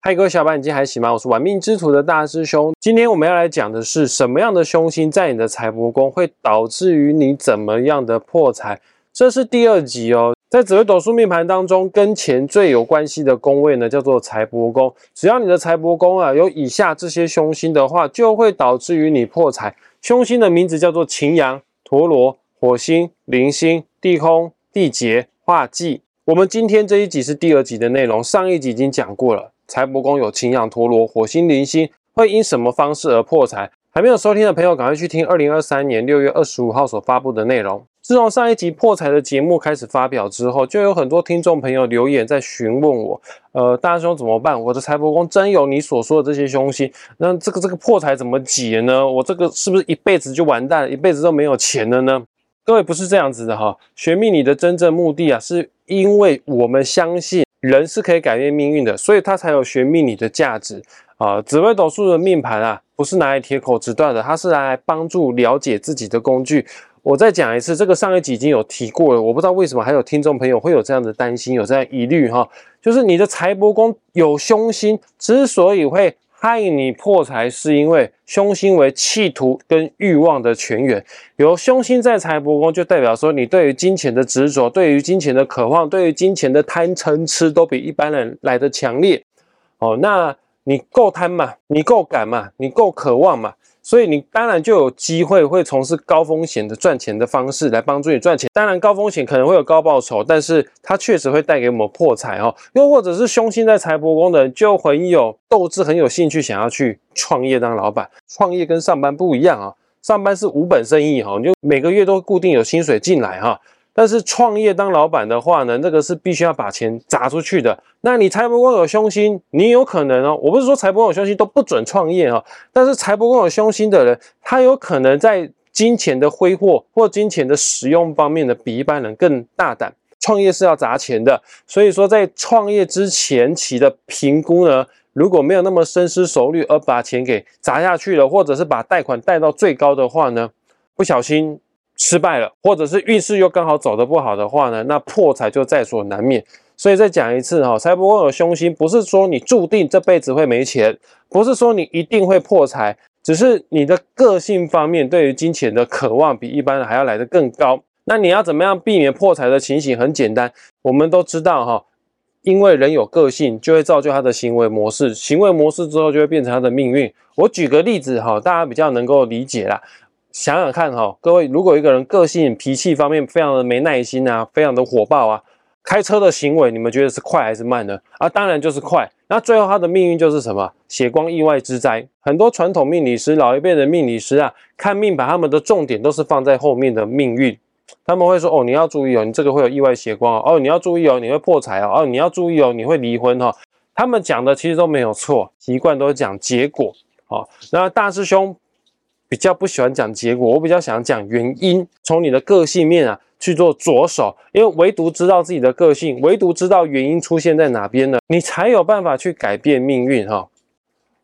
嗨，各位小伙伴，你今天还行吗？我是玩命之徒的大师兄。今天我们要来讲的是什么样的凶星在你的财帛宫会导致于你怎么样的破财？这是第二集哦。在紫微斗数命盘当中，跟钱最有关系的宫位呢，叫做财帛宫。只要你的财帛宫啊有以下这些凶星的话，就会导致于你破财。凶星的名字叫做擎羊、陀罗、火星、铃星、地空、地劫、化忌。我们今天这一集是第二集的内容，上一集已经讲过了。财帛宫有擎羊、陀罗、火星、铃星，会因什么方式而破财？还没有收听的朋友，赶快去听二零二三年六月二十五号所发布的内容。自从上一集破财的节目开始发表之后，就有很多听众朋友留言在询问我：，呃，大师兄怎么办？我的财帛宫真有你所说的这些凶星，那这个这个破财怎么解呢？我这个是不是一辈子就完蛋了，一辈子都没有钱了呢？各位不是这样子的哈，学命理的真正目的啊，是因为我们相信。人是可以改变命运的，所以它才有学命理的价值啊！紫微斗数的命盘啊，不是拿来铁口直断的，它是来帮助了解自己的工具。我再讲一次，这个上一集已经有提过了，我不知道为什么还有听众朋友会有这样的担心，有这样疑虑哈，就是你的财帛宫有凶星，之所以会。害你破财，是因为凶星为企图跟欲望的泉源。有凶星在财帛宫，就代表说你对于金钱的执着，对于金钱的渴望，对于金钱的贪嗔痴，都比一般人来的强烈。哦，那你够贪嘛？你够敢嘛？你够渴望嘛？所以你当然就有机会会从事高风险的赚钱的方式来帮助你赚钱。当然高风险可能会有高报酬，但是它确实会带给我们破财哦。又或者是凶星在财帛宫的人就很有斗志，很有兴趣想要去创业当老板。创业跟上班不一样啊，上班是无本生意哈，你就每个月都固定有薪水进来哈。但是创业当老板的话呢，那个是必须要把钱砸出去的。那你财帛宫有凶星，你有可能哦。我不是说财帛宫有凶星都不准创业哈，但是财帛宫有凶星的人，他有可能在金钱的挥霍或金钱的使用方面呢，比一般人更大胆。创业是要砸钱的，所以说在创业之前期的评估呢，如果没有那么深思熟虑而把钱给砸下去了，或者是把贷款贷到最高的话呢，不小心。失败了，或者是运势又刚好走得不好的话呢，那破财就在所难免。所以再讲一次哈，财帛宫有凶星，不是说你注定这辈子会没钱，不是说你一定会破财，只是你的个性方面对于金钱的渴望比一般人还要来得更高。那你要怎么样避免破财的情形？很简单，我们都知道哈，因为人有个性，就会造就他的行为模式，行为模式之后就会变成他的命运。我举个例子哈，大家比较能够理解啦。想想看哈，各位，如果一个人个性脾气方面非常的没耐心啊，非常的火爆啊，开车的行为你们觉得是快还是慢呢？啊，当然就是快。那最后他的命运就是什么？血光意外之灾。很多传统命理师、老一辈的命理师啊，看命把他们的重点都是放在后面的命运。他们会说：哦，你要注意哦，你这个会有意外血光哦，哦，你要注意哦，你会破财哦，哦，你要注意哦，你会离婚哈。他们讲的其实都没有错，习惯都是讲结果。好，那大师兄。比较不喜欢讲结果，我比较想讲原因，从你的个性面啊去做着手，因为唯独知道自己的个性，唯独知道原因出现在哪边呢，你才有办法去改变命运哈。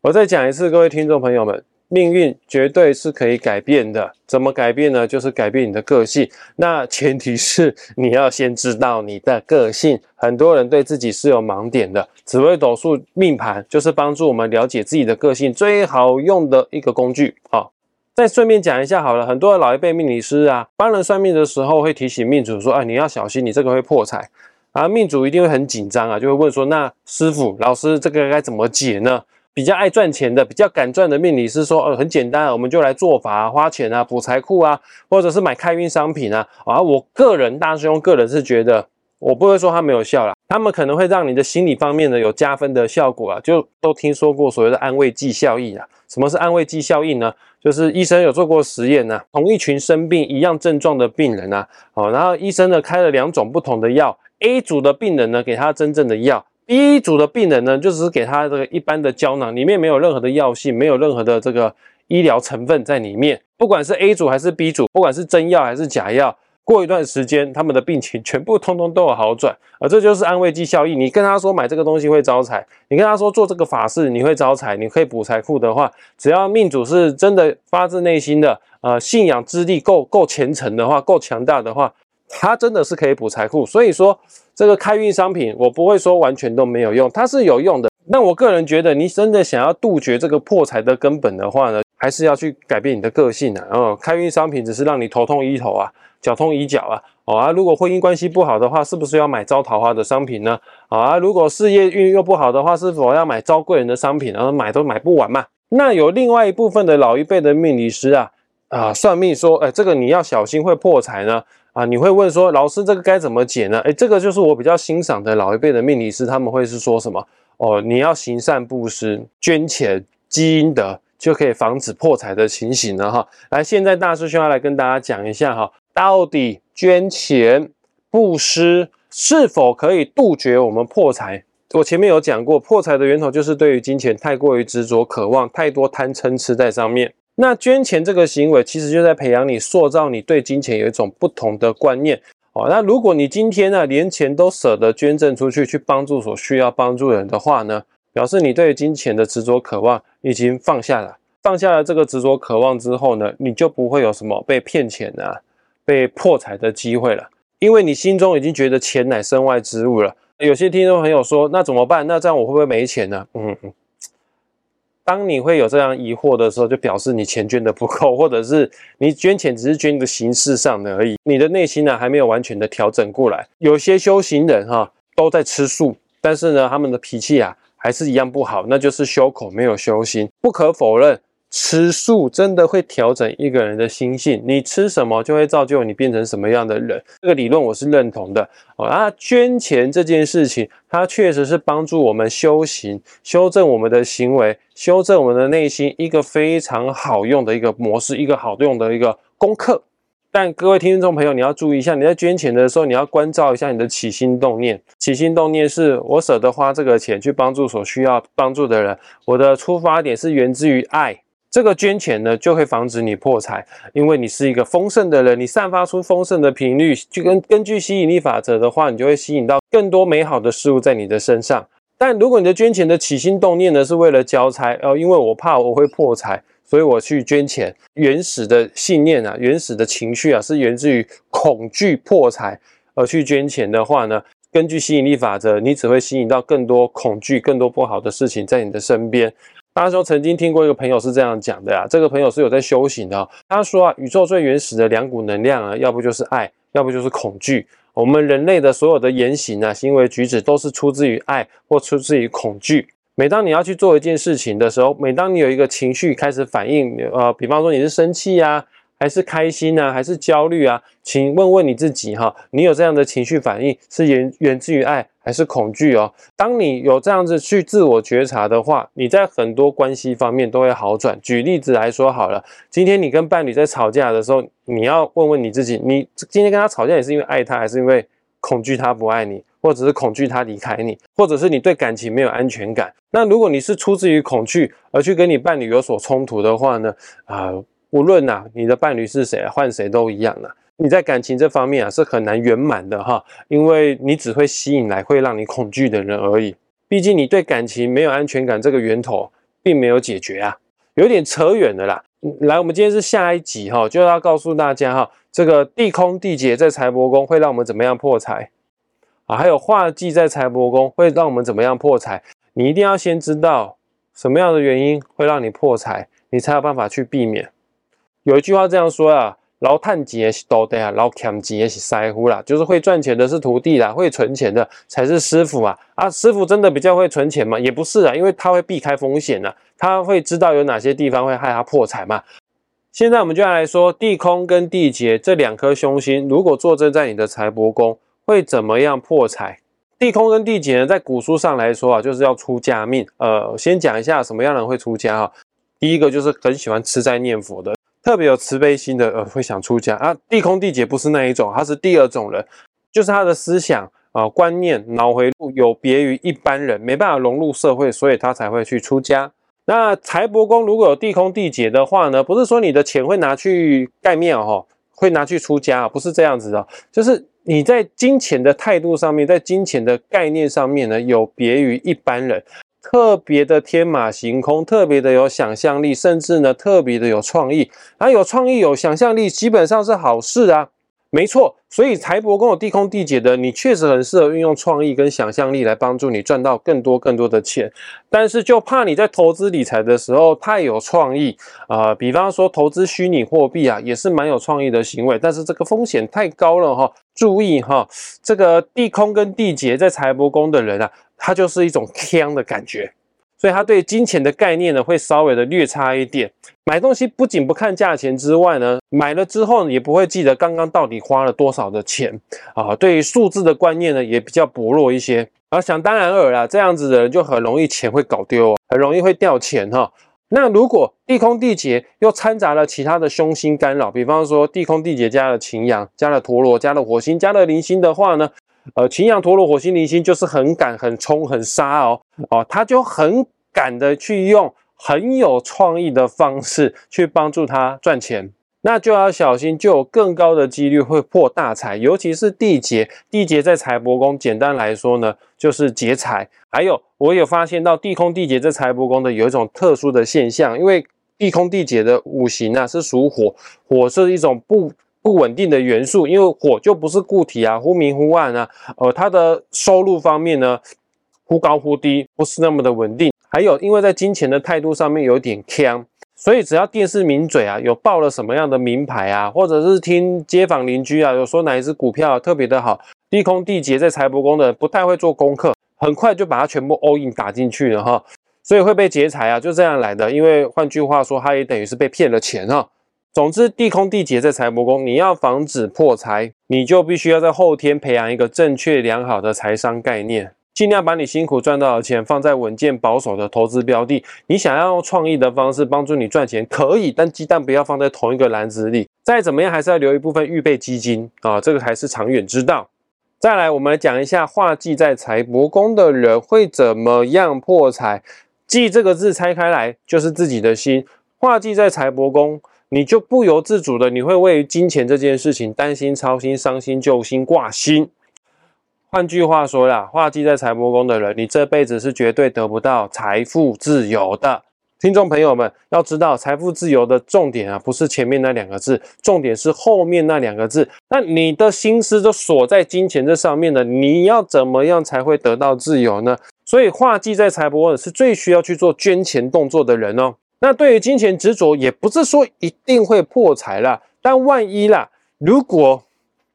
我再讲一次，各位听众朋友们，命运绝对是可以改变的，怎么改变呢？就是改变你的个性，那前提是 你要先知道你的个性。很多人对自己是有盲点的，紫微斗数命盘就是帮助我们了解自己的个性最好用的一个工具啊。再顺便讲一下好了，很多的老一辈命理师啊，帮人算命的时候会提醒命主说：“哎，你要小心，你这个会破财。”啊，命主一定会很紧张啊，就会问说：“那师傅、老师，这个该怎么解呢？”比较爱赚钱的、比较敢赚的命理师说：“哦，很简单，我们就来做法，啊花钱啊，补财库啊，或者是买开运商品啊。”啊，我个人大师兄个人是觉得，我不会说他没有效啦，他们可能会让你的心理方面呢有加分的效果啊，就都听说过所谓的安慰剂效应啊。什么是安慰剂效应呢？就是医生有做过实验呢，同一群生病一样症状的病人啊，哦，然后医生呢开了两种不同的药，A 组的病人呢给他真正的药，B 组的病人呢就只是给他这个一般的胶囊，里面没有任何的药性，没有任何的这个医疗成分在里面，不管是 A 组还是 B 组，不管是真药还是假药。过一段时间，他们的病情全部通通都有好转，而这就是安慰剂效应。你跟他说买这个东西会招财，你跟他说做这个法事你会招财，你可以补财库的话，只要命主是真的发自内心的，呃，信仰之力够够虔诚的话，够强大的话，他真的是可以补财库。所以说，这个开运商品我不会说完全都没有用，它是有用的。那我个人觉得，你真的想要杜绝这个破财的根本的话呢，还是要去改变你的个性啊。哦，开运商品只是让你头痛医头啊，脚痛医脚啊。哦啊，如果婚姻关系不好的话，是不是要买招桃花的商品呢？啊，如果事业运又不好的话，是否要买招贵人的商品？然后买都买不完嘛。那有另外一部分的老一辈的命理师啊，啊，算命说，哎，这个你要小心会破财呢。啊，你会问说，老师这个该怎么解呢？哎，这个就是我比较欣赏的老一辈的命理师，他们会是说什么？哦，你要行善布施、捐钱、积阴德，就可以防止破财的情形了哈。来，现在大师兄要来跟大家讲一下哈，到底捐钱布施是否可以杜绝我们破财？我前面有讲过，破财的源头就是对于金钱太过于执着、渴望，太多贪嗔痴在上面。那捐钱这个行为，其实就在培养你、塑造你对金钱有一种不同的观念哦。那如果你今天呢，连钱都舍得捐赠出去，去帮助所需要帮助人的话呢，表示你对金钱的执着渴望已经放下了。放下了这个执着渴望之后呢，你就不会有什么被骗钱啊、被破财的机会了，因为你心中已经觉得钱乃身外之物了。有些听众朋友说，那怎么办？那这样我会不会没钱呢？嗯嗯。当你会有这样疑惑的时候，就表示你钱捐的不够，或者是你捐钱只是捐的形式上的而已，你的内心呢还没有完全的调整过来。有些修行人哈都在吃素，但是呢他们的脾气啊还是一样不好，那就是修口没有修心。不可否认。吃素真的会调整一个人的心性，你吃什么就会造就你变成什么样的人。这个理论我是认同的。哦，啊，捐钱这件事情，它确实是帮助我们修行、修正我们的行为、修正我们的内心一个非常好用的一个模式，一个好用的一个功课。但各位听众朋友，你要注意一下，你在捐钱的时候，你要关照一下你的起心动念。起心动念是我舍得花这个钱去帮助所需要帮助的人，我的出发点是源自于爱。这个捐钱呢，就会防止你破财，因为你是一个丰盛的人，你散发出丰盛的频率，就跟根据吸引力法则的话，你就会吸引到更多美好的事物在你的身上。但如果你的捐钱的起心动念呢，是为了交差，哦，因为我怕我会破财，所以我去捐钱。原始的信念啊，原始的情绪啊，是源自于恐惧破财而去捐钱的话呢，根据吸引力法则，你只会吸引到更多恐惧、更多不好的事情在你的身边。大师曾经听过一个朋友是这样讲的啊，这个朋友是有在修行的。他说啊，宇宙最原始的两股能量啊，要不就是爱，要不就是恐惧。我们人类的所有的言行啊、行为举止，都是出自于爱或出自于恐惧。每当你要去做一件事情的时候，每当你有一个情绪开始反应，呃，比方说你是生气呀。还是开心呢，还是焦虑啊？请问问你自己哈，你有这样的情绪反应是源源自于爱还是恐惧哦？当你有这样子去自我觉察的话，你在很多关系方面都会好转。举例子来说好了，今天你跟伴侣在吵架的时候，你要问问你自己，你今天跟他吵架也是因为爱他，还是因为恐惧他不爱你，或者是恐惧他离开你，或者是你对感情没有安全感？那如果你是出自于恐惧而去跟你伴侣有所冲突的话呢？啊？无论呐，你的伴侣是谁，换谁都一样啊。你在感情这方面啊，是很难圆满的哈，因为你只会吸引来会让你恐惧的人而已。毕竟你对感情没有安全感，这个源头并没有解决啊，有点扯远了啦。来，我们今天是下一集哈，就要告诉大家哈，这个地空地劫在财帛宫会让我们怎么样破财啊？还有化忌在财帛宫会让我们怎么样破财？你一定要先知道什么样的原因会让你破财，你才有办法去避免。有一句话这样说啊，劳探钱是多的啊，劳欠钱是师傅啦，就是会赚钱的是徒弟啦，会存钱的才是师傅啊。啊，师傅真的比较会存钱吗？也不是啊，因为他会避开风险啊，他会知道有哪些地方会害他破财嘛。现在我们就要来说地空跟地劫这两颗凶星，如果坐镇在你的财帛宫，会怎么样破财？地空跟地劫呢，在古书上来说啊，就是要出家命。呃，先讲一下什么样的人会出家哈。第一个就是很喜欢吃斋念佛的。特别有慈悲心的，呃，会想出家啊。地空地劫不是那一种，他是第二种人，就是他的思想啊、观念、脑回路有别于一般人，没办法融入社会，所以他才会去出家。那财帛宫如果有地空地劫的话呢，不是说你的钱会拿去盖庙哈，会拿去出家，不是这样子的，就是你在金钱的态度上面，在金钱的概念上面呢，有别于一般人。特别的天马行空，特别的有想象力，甚至呢特别的有创意。啊，有创意、有想象力，基本上是好事啊。没错，所以财帛宫有地空地劫的，你确实很适合运用创意跟想象力来帮助你赚到更多更多的钱。但是就怕你在投资理财的时候太有创意啊，比方说投资虚拟货币啊，也是蛮有创意的行为，但是这个风险太高了哈。注意哈，这个地空跟地劫在财帛宫的人啊，它就是一种呛的感觉。所以他对金钱的概念呢，会稍微的略差一点。买东西不仅不看价钱之外呢，买了之后也不会记得刚刚到底花了多少的钱啊。对于数字的观念呢，也比较薄弱一些。而想当然尔啦，这样子的人就很容易钱会搞丢，很容易会掉钱哈。那如果地空地劫又掺杂了其他的凶星干扰，比方说地空地劫加了擎羊、加了陀螺、加了火星、加了铃星的话呢？呃，擎羊、陀螺、火星、铃星就是很敢、很冲、很杀哦，哦，他就很敢的去用很有创意的方式去帮助他赚钱，那就要小心，就有更高的几率会破大财，尤其是地劫，地劫在财帛宫，简单来说呢，就是劫财。还有，我有发现到地空地劫在财帛宫的有一种特殊的现象，因为地空地劫的五行啊是属火，火是一种不。不稳定的元素，因为火就不是固体啊，忽明忽暗啊，呃，它的收入方面呢，忽高忽低，不是那么的稳定。还有，因为在金钱的态度上面有点呛，所以只要电视名嘴啊，有报了什么样的名牌啊，或者是听街坊邻居啊，有说哪一只股票特别的好，低空地劫在财帛宫的不太会做功课，很快就把它全部 all in 打进去了哈，所以会被劫财啊，就这样来的。因为换句话说，他也等于是被骗了钱哈。总之，地空地劫在财帛宫，你要防止破财，你就必须要在后天培养一个正确良好的财商概念，尽量把你辛苦赚到的钱放在稳健保守的投资标的。你想要用创意的方式帮助你赚钱，可以，但鸡蛋不要放在同一个篮子里。再怎么样，还是要留一部分预备基金啊，这个才是长远之道。再来，我们来讲一下画忌在财帛宫的人会怎么样破财。忌这个字拆开来就是自己的心，画忌在财帛宫。你就不由自主的，你会为金钱这件事情担心、操心、伤心、揪心、挂心。换句话说啦，画忌在财帛宫的人，你这辈子是绝对得不到财富自由的。听众朋友们要知道，财富自由的重点啊，不是前面那两个字，重点是后面那两个字。那你的心思都锁在金钱这上面的，你要怎么样才会得到自由呢？所以画忌在财帛宫是最需要去做捐钱动作的人哦。那对于金钱执着，也不是说一定会破财啦。但万一啦，如果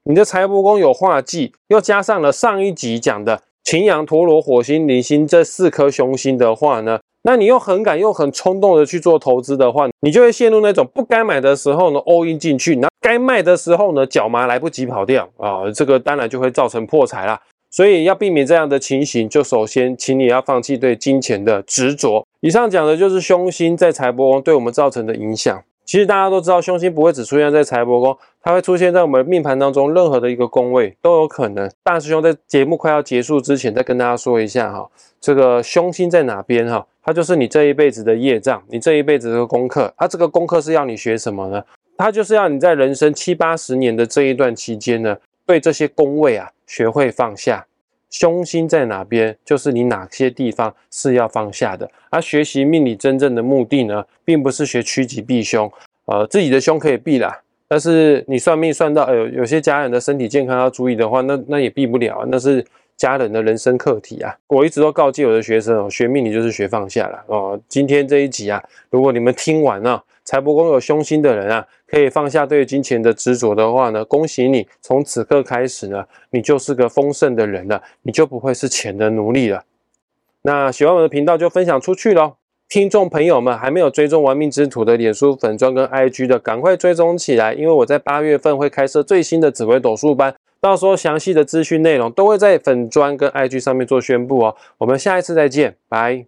你的财帛宫有化忌，又加上了上一集讲的擎羊、陀螺、火星、铃星这四颗凶星的话呢，那你又很敢又很冲动的去做投资的话，你就会陷入那种不该买的时候呢 all in 进去，那该卖的时候呢脚麻来不及跑掉啊，这个当然就会造成破财啦。所以要避免这样的情形，就首先请你要放弃对金钱的执着。以上讲的就是凶星在财帛宫对我们造成的影响。其实大家都知道，凶星不会只出现在财帛宫，它会出现在我们命盘当中任何的一个宫位都有可能。大师兄在节目快要结束之前，再跟大家说一下哈，这个凶星在哪边哈？它就是你这一辈子的业障，你这一辈子的功课。它这个功课是要你学什么呢？它就是要你在人生七八十年的这一段期间呢。对这些宫位啊，学会放下，凶星在哪边，就是你哪些地方是要放下的。而学习命理真正的目的呢，并不是学趋吉避凶，呃，自己的凶可以避啦，但是你算命算到，呃，有些家人的身体健康要注意的话，那那也避不了，那是家人的人生课题啊。我一直都告诫我的学生哦，学命理就是学放下了哦。今天这一集啊，如果你们听完了。财帛宫有凶星的人啊，可以放下对金钱的执着的话呢，恭喜你，从此刻开始呢，你就是个丰盛的人了，你就不会是钱的奴隶了。那喜欢我的频道就分享出去喽，听众朋友们还没有追踪玩命之徒的脸书粉砖跟 IG 的，赶快追踪起来，因为我在八月份会开设最新的紫微斗数班，到时候详细的资讯内容都会在粉砖跟 IG 上面做宣布哦。我们下一次再见，拜。